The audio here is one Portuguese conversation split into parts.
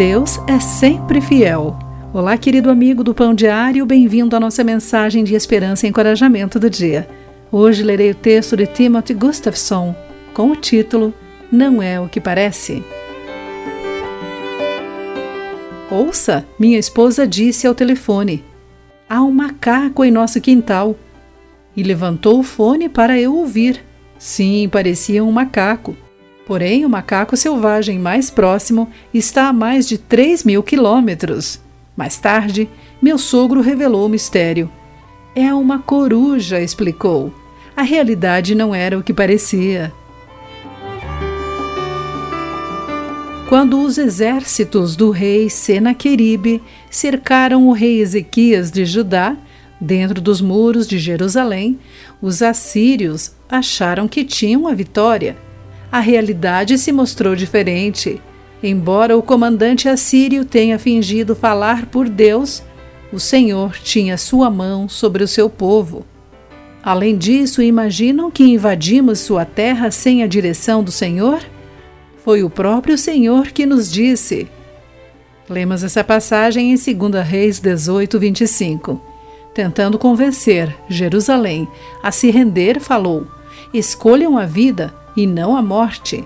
Deus é sempre fiel. Olá, querido amigo do Pão Diário, bem-vindo à nossa mensagem de esperança e encorajamento do dia. Hoje lerei o texto de Timothy Gustafson com o título Não é o que parece. Ouça, minha esposa disse ao telefone: Há um macaco em nosso quintal. E levantou o fone para eu ouvir. Sim, parecia um macaco. Porém, o macaco selvagem mais próximo está a mais de 3 mil quilômetros. Mais tarde, meu sogro revelou o mistério. É uma coruja, explicou. A realidade não era o que parecia. Quando os exércitos do rei Senaqueribe cercaram o rei Ezequias de Judá, dentro dos muros de Jerusalém, os assírios acharam que tinham a vitória a realidade se mostrou diferente. Embora o comandante assírio tenha fingido falar por Deus, o Senhor tinha sua mão sobre o seu povo. Além disso, imaginam que invadimos sua terra sem a direção do Senhor? Foi o próprio Senhor que nos disse. Lemos essa passagem em 2 Reis 18, 25. Tentando convencer Jerusalém a se render, falou: Escolham a vida e não a morte.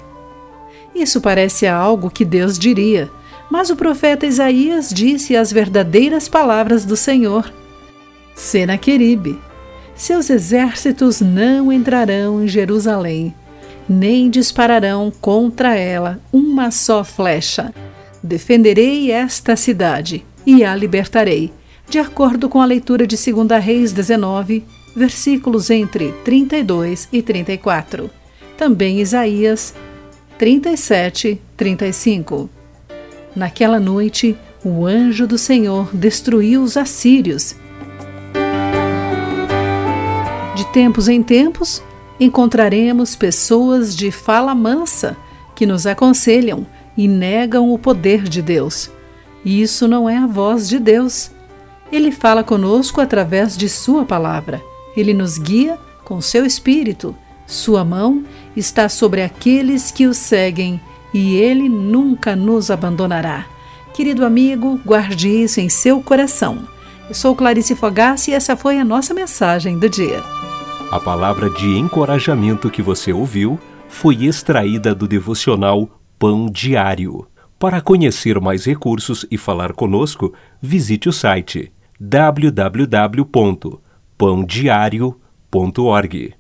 Isso parece algo que Deus diria, mas o profeta Isaías disse as verdadeiras palavras do Senhor. Senaqueribe, seus exércitos não entrarão em Jerusalém, nem dispararão contra ela uma só flecha. Defenderei esta cidade e a libertarei, de acordo com a leitura de 2 Reis 19, versículos entre 32 e 34 também Isaías 37, 35. Naquela noite, o anjo do Senhor destruiu os assírios. De tempos em tempos, encontraremos pessoas de fala mansa que nos aconselham e negam o poder de Deus. Isso não é a voz de Deus. Ele fala conosco através de Sua palavra. Ele nos guia com seu espírito sua mão está sobre aqueles que o seguem e ele nunca nos abandonará. Querido amigo, guarde isso em seu coração. Eu sou Clarice Fogassi e essa foi a nossa mensagem do dia. A palavra de encorajamento que você ouviu foi extraída do devocional Pão Diário. Para conhecer mais recursos e falar conosco, visite o site www.pãodiario.org.